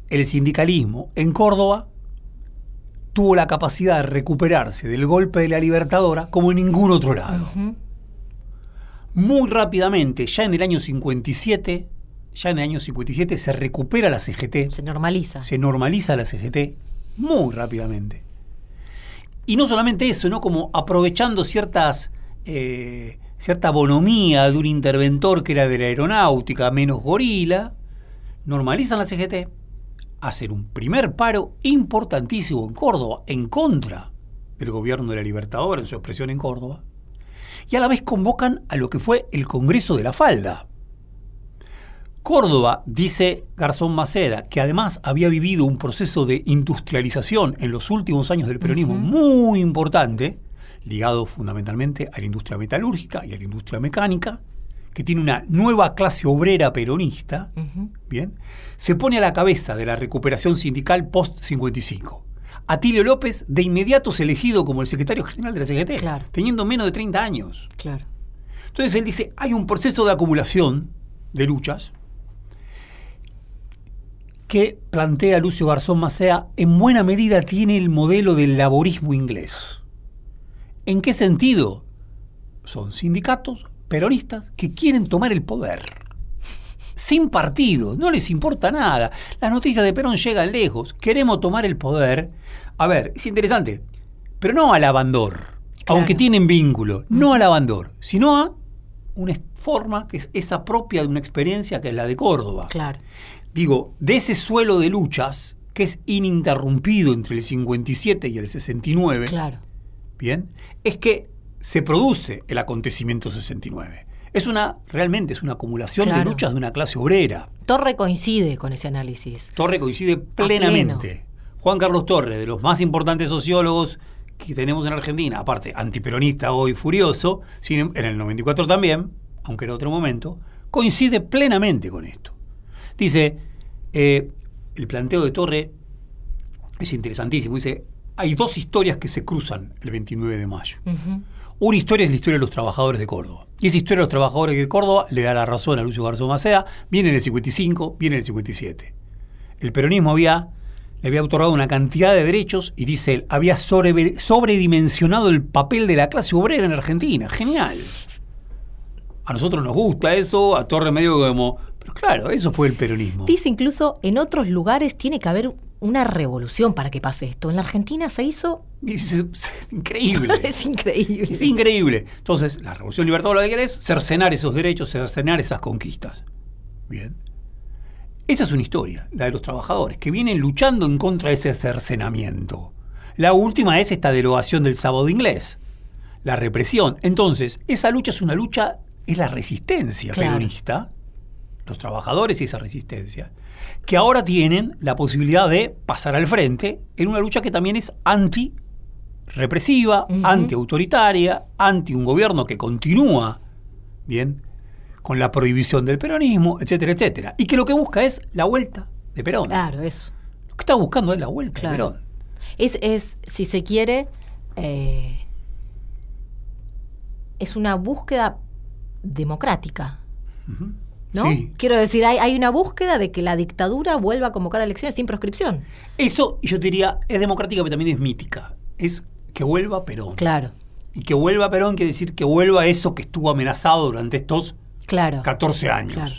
Speaker 2: el sindicalismo en Córdoba tuvo la capacidad de recuperarse del golpe de la Libertadora como en ningún otro lado. Muy rápidamente, ya en el año 57, ya en el año 57 se recupera la CGT,
Speaker 1: Se normaliza.
Speaker 2: se normaliza la CGT muy rápidamente. Y no solamente eso, ¿no? Como aprovechando ciertas, eh, cierta bonomía de un interventor que era de la aeronáutica, menos gorila, normalizan la CGT, hacen un primer paro importantísimo en Córdoba, en contra del gobierno de la Libertadora, en su expresión en Córdoba, y a la vez convocan a lo que fue el Congreso de la Falda. Córdoba, dice Garzón Maceda, que además había vivido un proceso de industrialización en los últimos años del peronismo muy importante, ligado fundamentalmente a la industria metalúrgica y a la industria mecánica, que tiene una nueva clase obrera peronista, bien, se pone a la cabeza de la recuperación sindical post-55. Atilio López de inmediato es elegido como el secretario general de la CGT,
Speaker 1: Claro.
Speaker 2: teniendo menos de 30 años.
Speaker 1: Claro.
Speaker 2: Entonces él dice, hay un proceso de acumulación de luchas que plantea Lucio Garzón Macea, en buena medida tiene el modelo del laborismo inglés. ¿En qué sentido? Son sindicatos peronistas que quieren tomar el poder. Sin partido, no les importa nada. Las noticias de Perón llegan lejos. Queremos tomar el poder. A ver, es interesante, pero no al abandor,
Speaker 1: Claro.
Speaker 2: aunque tienen vínculo, no al abandor, sino a una forma que es esa propia de una experiencia que es la de Córdoba
Speaker 1: Claro.
Speaker 2: digo, de ese suelo de luchas que es ininterrumpido entre el 57 y el 69,
Speaker 1: Claro.
Speaker 2: bien, es que se produce el acontecimiento 69. Es una, realmente es una acumulación de luchas de una clase obrera.
Speaker 1: Torre coincide con ese análisis.
Speaker 2: Torre coincide plenamente. Juan Carlos Torre, de los más importantes sociólogos que tenemos en Argentina, aparte antiperonista hoy furioso, sin em- en el 94 también, aunque era otro momento, coincide plenamente con esto. Dice, eh, el planteo de Torre es interesantísimo. Dice, hay dos historias que se cruzan el 29 de mayo. Una historia es la historia de los trabajadores de Córdoba. Y esa historia de los trabajadores de Córdoba le da la razón a Lucio Garzón Macea. Viene en el 55, viene en el 57. El peronismo había, le había otorgado una cantidad de derechos y dice él, había sobre- sobredimensionado el papel de la clase obrera en Argentina. Genial. A nosotros nos gusta eso, a Torre medio como... Pero claro, eso fue el peronismo.
Speaker 1: Dice incluso en otros lugares tiene que haber una revolución para que pase esto. En la Argentina se hizo.
Speaker 2: Es increíble. [laughs]
Speaker 1: es increíble.
Speaker 2: Es increíble. Entonces, la Revolución Libertadora lo que quiere es cercenar esos derechos, cercenar esas conquistas. Bien. Esa es una historia, la de los trabajadores, que vienen luchando en contra de ese cercenamiento. La última es esta derogación del sábado inglés, la represión. Entonces, esa lucha es una lucha, es la resistencia
Speaker 1: Claro.
Speaker 2: peronista, los trabajadores y esa resistencia, que ahora tienen la posibilidad de pasar al frente en una lucha que también es anti represiva,
Speaker 1: Ujú.
Speaker 2: antiautoritaria, anti un gobierno que continúa, bien, con la prohibición del peronismo, etcétera, etcétera. Y que lo que busca es la vuelta de Perón.
Speaker 1: Claro, eso.
Speaker 2: Lo que está buscando es la vuelta
Speaker 1: Claro.
Speaker 2: de Perón.
Speaker 1: Es, es si se quiere, eh, es una búsqueda democrática. ¿No?
Speaker 2: Sí.
Speaker 1: Quiero decir, hay, hay una búsqueda de que la dictadura vuelva a convocar elecciones sin proscripción.
Speaker 2: Eso, yo te diría, es democrática, pero también es mítica. Es que vuelva Perón.
Speaker 1: Claro,
Speaker 2: Y que vuelva Perón quiere decir que vuelva eso que estuvo amenazado durante estos
Speaker 1: claro.
Speaker 2: 14 años.
Speaker 1: Claro.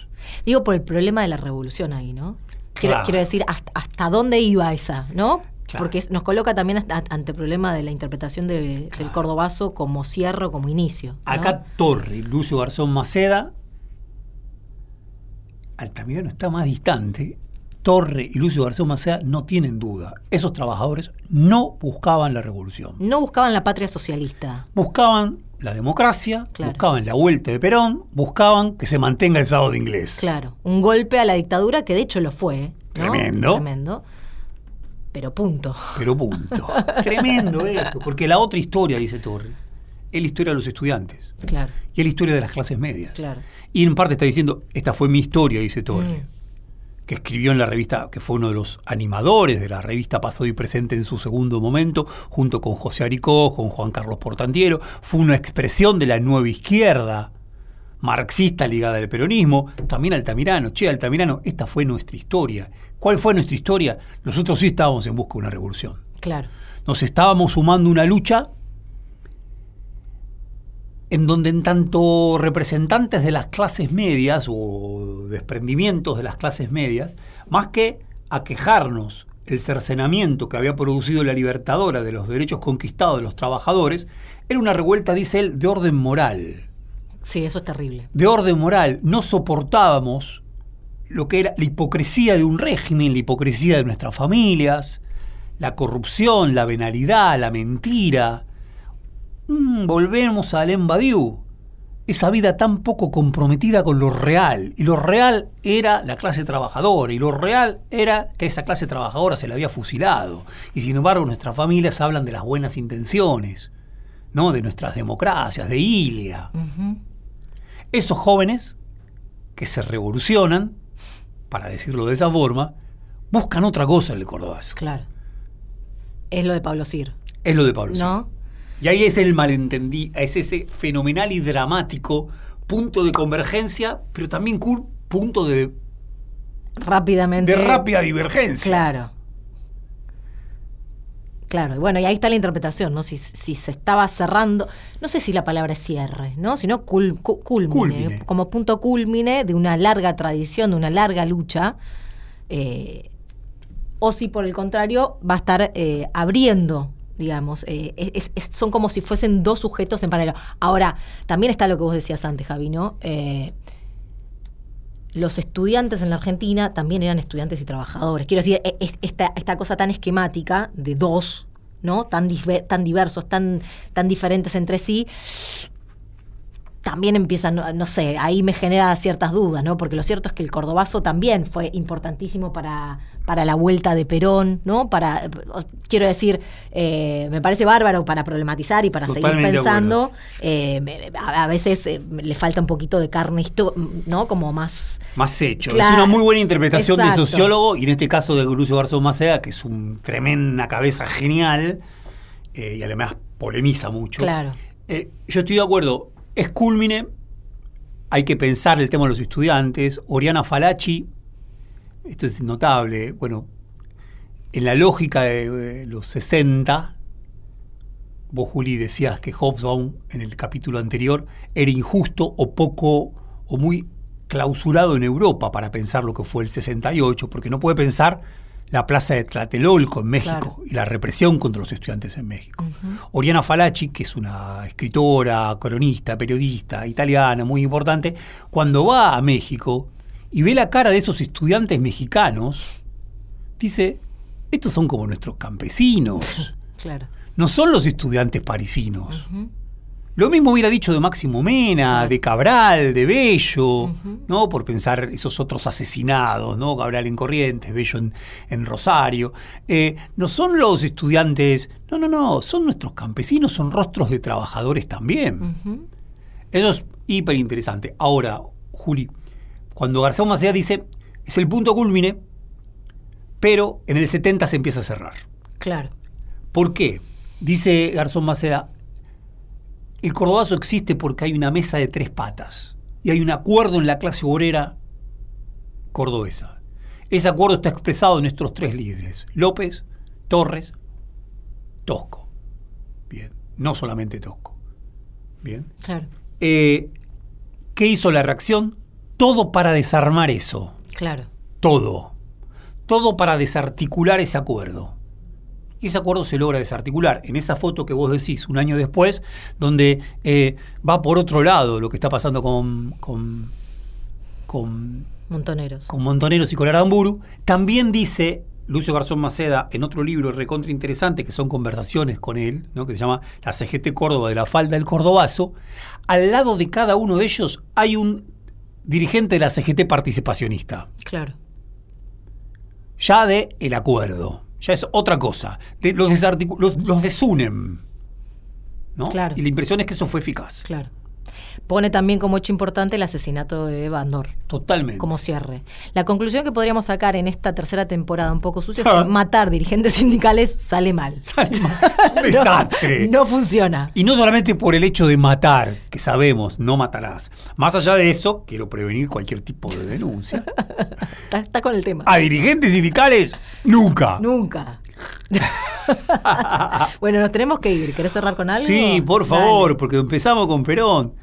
Speaker 1: Digo por el problema de la revolución ahí, ¿no? Quiero,
Speaker 2: Claro.
Speaker 1: quiero decir, hasta, hasta dónde iba esa, ¿no?
Speaker 2: Claro.
Speaker 1: Porque nos coloca también hasta- ante el problema de la interpretación de- del cordobazo como cierre como inicio. ¿no?
Speaker 2: Acá Torre Lucio Garzón Maceda, Altamirano está más distante. Torre y Lucio Garzón Maceda no tienen duda. Esos trabajadores no buscaban la revolución.
Speaker 1: no buscaban la patria socialista.
Speaker 2: Buscaban la democracia,
Speaker 1: Claro.
Speaker 2: buscaban la vuelta de Perón, buscaban que se mantenga el sábado inglés.
Speaker 1: Claro, un golpe a la dictadura que de hecho lo fue. ¿no?
Speaker 2: Tremendo.
Speaker 1: Tremendo. Pero punto.
Speaker 2: Pero punto. [laughs] Tremendo esto. Porque la otra historia, dice Torre, es la historia de los estudiantes.
Speaker 1: Claro,
Speaker 2: Y es la historia de las clases medias.
Speaker 1: claro.
Speaker 2: Y en parte está diciendo, esta fue mi historia, dice Torre,
Speaker 1: Mm.
Speaker 2: que escribió en la revista, que fue uno de los animadores de la revista Pasado y Presente en su segundo momento, junto con José Aricó, con Juan Carlos Portantiero. Fue una expresión de la nueva izquierda marxista ligada al peronismo. También Altamirano, che, Altamirano, esta fue nuestra historia. ¿Cuál fue nuestra historia? Nosotros sí estábamos en busca de una revolución.
Speaker 1: Claro.
Speaker 2: Nos estábamos sumando una lucha en donde en tanto representantes de las clases medias o desprendimientos de las clases medias, más que aquejarnos el cercenamiento que había producido la libertadora de los derechos conquistados de los trabajadores, era una revuelta, dice él, de orden moral.
Speaker 1: Sí, eso es terrible.
Speaker 2: De orden moral, no soportábamos lo que era la hipocresía de un régimen, la hipocresía de nuestras familias, la corrupción, la venalidad, la mentira. Mm, volvemos al Embadiou, esa vida tan poco comprometida con lo real. Y lo real era la clase trabajadora, y lo real era que esa clase trabajadora se la había fusilado. Y sin embargo nuestras familias hablan de las buenas intenciones, ¿no? de nuestras democracias, de Ilia. Esos jóvenes que se revolucionan, para decirlo de esa forma, buscan otra cosa en el Cordobazo.
Speaker 1: Claro. Es lo de Pablo Sir.
Speaker 2: Es lo de Pablo.
Speaker 1: ¿No?
Speaker 2: Y ahí es el malentendí, es ese fenomenal y dramático punto de convergencia, pero también punto de,
Speaker 1: Rápidamente.
Speaker 2: de rápida divergencia.
Speaker 1: Claro. Claro, y bueno, y ahí está la interpretación, ¿no? Si, si se estaba cerrando, no sé si la palabra es cierre, ¿no? Sino cul- cu- culmine,
Speaker 2: Culmine.
Speaker 1: como punto culmine de una larga tradición, de una larga lucha, eh, o si por el contrario va a estar eh, abriendo, digamos, eh, son como si fuesen dos sujetos en paralelo. Ahora, también está lo que vos decías antes, Javi, ¿no? Eh, los estudiantes en la Argentina también eran estudiantes y trabajadores. Quiero decir, e- es- esta, esta cosa tan esquemática de dos, ¿no? Tan, tan diversos, tan, tan diferentes entre sí, también empiezan, no, no sé, ahí me genera ciertas dudas, ¿no? Porque lo cierto es que el cordobazo también fue importantísimo para, para la vuelta de Perón, ¿no? Para, quiero decir, eh, me parece bárbaro para problematizar y para seguir
Speaker 2: Totalmente
Speaker 1: pensando. Eh, a, a veces eh, le falta un poquito de carne, ¿no? Como más...
Speaker 2: Más hecho.
Speaker 1: Claro.
Speaker 2: Es una muy buena interpretación
Speaker 1: Exacto.
Speaker 2: de sociólogo, y en este caso de Lucio Garzón Maceda, que es un tremenda cabeza genial, y además polemiza mucho.
Speaker 1: Claro.
Speaker 2: Yo estoy de acuerdo, es culmine, hay que pensar el tema de los estudiantes. Oriana Falachi, esto es notable, bueno, en la lógica de, los 60, vos Juli decías que Hobsbawm en el capítulo anterior era injusto o poco o muy clausurado en Europa para pensar lo que fue el 68, porque no puede pensar la plaza de Tlatelolco en México
Speaker 1: Claro.
Speaker 2: y la represión contra los estudiantes en México. Oriana Falachi, que es una escritora, cronista, periodista italiana muy importante, cuando va a México y ve la cara de esos estudiantes mexicanos, dice, estos son como nuestros campesinos, [laughs]
Speaker 1: Claro.
Speaker 2: no son los estudiantes parisinos. Lo mismo hubiera dicho de Máximo Mena, de Cabral, de Bello, ¿no? Por pensar esos otros asesinados, ¿no? Cabral en Corrientes, Bello en, en Rosario. Eh, no son los estudiantes, no, no, no, son nuestros campesinos, son rostros de trabajadores también. Eso es hiper interesante. Ahora, Juli, cuando Garzón Macea dice, es el punto culmine, pero en el 70 se empieza a cerrar.
Speaker 1: Claro.
Speaker 2: ¿Por qué? Dice Garzón Maceda, el cordobazo existe porque hay una mesa de tres patas y hay un acuerdo en la clase obrera cordobesa. Ese acuerdo está expresado en nuestros tres líderes, López, Torres, Tosco. Bien, no solamente Tosco. Bien.
Speaker 1: Claro,
Speaker 2: Eh, ¿Qué hizo la reacción? Todo para desarmar eso.
Speaker 1: claro.
Speaker 2: Todo. Todo para desarticular ese acuerdo. Y ese acuerdo se logra desarticular. En esa foto que vos decís, un año después, donde eh, va por otro lado lo que está pasando con, con, con,
Speaker 1: Montoneros.
Speaker 2: con Montoneros y con Aramburu, también dice Lucio Garzón Maceda en otro libro recontra interesante, que son conversaciones con él, ¿no? que se llama La CGT Córdoba de la falda del Cordobazo, al lado de cada uno de ellos hay un dirigente de la CGT participacionista
Speaker 1: Claro.
Speaker 2: ya de el acuerdo. Ya es otra cosa. De- los, los, los desunen. ¿no?
Speaker 1: Claro.
Speaker 2: Y la impresión es que eso fue eficaz.
Speaker 1: Claro. Pone también como hecho importante el asesinato de Bandor
Speaker 2: Totalmente.
Speaker 1: como cierre. La conclusión que podríamos sacar en esta tercera temporada un poco sucia es [laughs] que matar dirigentes sindicales sale mal.
Speaker 2: Sale mal. [laughs] Un desastre.
Speaker 1: No, no funciona.
Speaker 2: Y no solamente por el hecho de matar, que sabemos, no matarás. Más allá de eso, quiero prevenir cualquier tipo de denuncia. [laughs]
Speaker 1: Está, está con el tema.
Speaker 2: A dirigentes sindicales, nunca.
Speaker 1: Nunca. bueno, nos tenemos que ir. ¿Querés cerrar con algo?
Speaker 2: Sí, por
Speaker 1: Dale.
Speaker 2: favor, porque empezamos con Perón.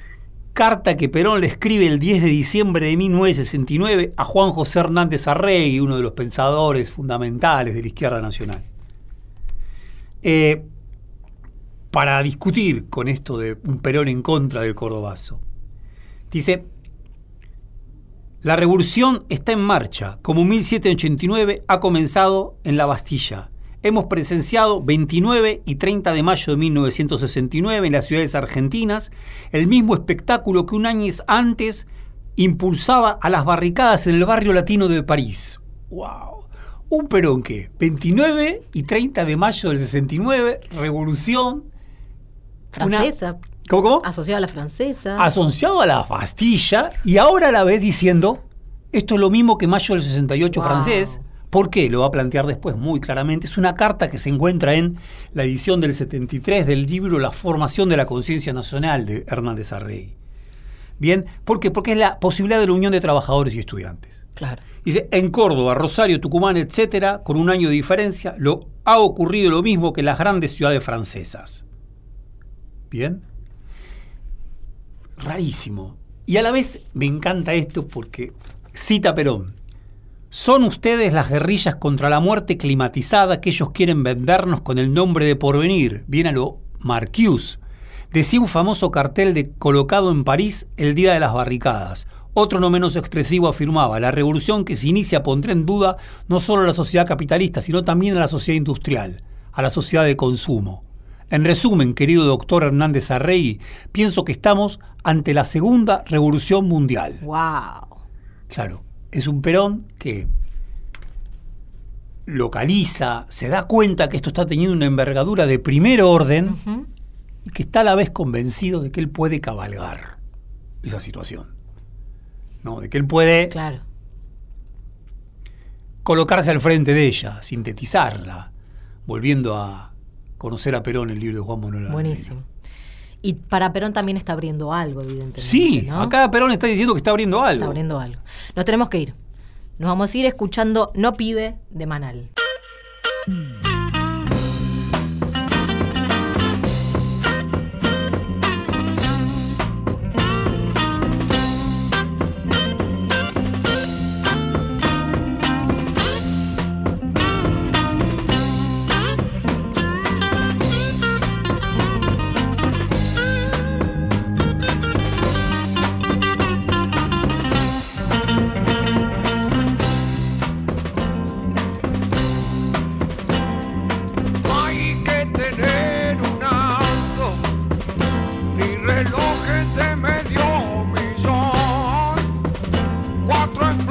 Speaker 2: Carta que Perón le escribe el 10 de diciembre de 1969 a Juan José Hernández Arregui, uno de los pensadores fundamentales de la izquierda nacional. Eh, para discutir con esto de un Perón en contra del Cordobazo. Dice, la revolución está en marcha, como 1789 ha comenzado en la Bastilla. Hemos presenciado 29 y 30 de mayo de 1969 en las ciudades argentinas el mismo espectáculo que un año antes impulsaba a las barricadas en el barrio latino de París. ¡Wow! Un Perón que 29 y 30 de mayo del 69, revolución. una-
Speaker 1: Francesa.
Speaker 2: ¿Cómo, cómo?
Speaker 1: Asociada a la francesa.
Speaker 2: asociado a la Bastilla y ahora a la vez diciendo esto es lo mismo que mayo del 68
Speaker 1: Wow.
Speaker 2: francés. ¿Por qué? Lo va a plantear después muy claramente. Es una carta que se encuentra en la edición del 73 del libro La formación de la conciencia nacional de Hernández Arrey. Bien, ¿por qué? Porque es la posibilidad de la unión de trabajadores y estudiantes.
Speaker 1: Claro.
Speaker 2: Dice, en Córdoba, Rosario, Tucumán, etcétera, con un año de diferencia, lo ha ocurrido lo mismo que en las grandes ciudades francesas. Bien. Rarísimo. Y a la vez me encanta esto porque cita Perón. Son ustedes las guerrillas contra la muerte climatizada que ellos quieren vendernos con el nombre de porvenir, bien a lo Marcuse. Decía un famoso cartel de colocado en París el día de las barricadas. Otro no menos expresivo afirmaba, la revolución que se inicia pondrá en duda no solo a la sociedad capitalista, sino también a la sociedad industrial, a la sociedad de consumo. En resumen, querido doctor Hernández Arregui, pienso que estamos ante la segunda revolución mundial.
Speaker 1: Wow.
Speaker 2: Claro, es un Perón que localiza, se da cuenta que esto está teniendo una envergadura de primer orden y que está a la vez convencido de que él puede cabalgar esa situación. ¿No? De que él puede
Speaker 1: Claro.
Speaker 2: colocarse al frente de ella, sintetizarla, volviendo a conocer a Perón el libro de Juan Manuel.
Speaker 1: Buenísimo. Y para Perón también está abriendo algo, evidentemente.
Speaker 2: Sí,
Speaker 1: ¿no?
Speaker 2: acá Perón está diciendo que está abriendo algo.
Speaker 1: Está abriendo algo. Nos tenemos que ir. Nos vamos a ir escuchando No Pibe de Manal.
Speaker 7: No Cuatro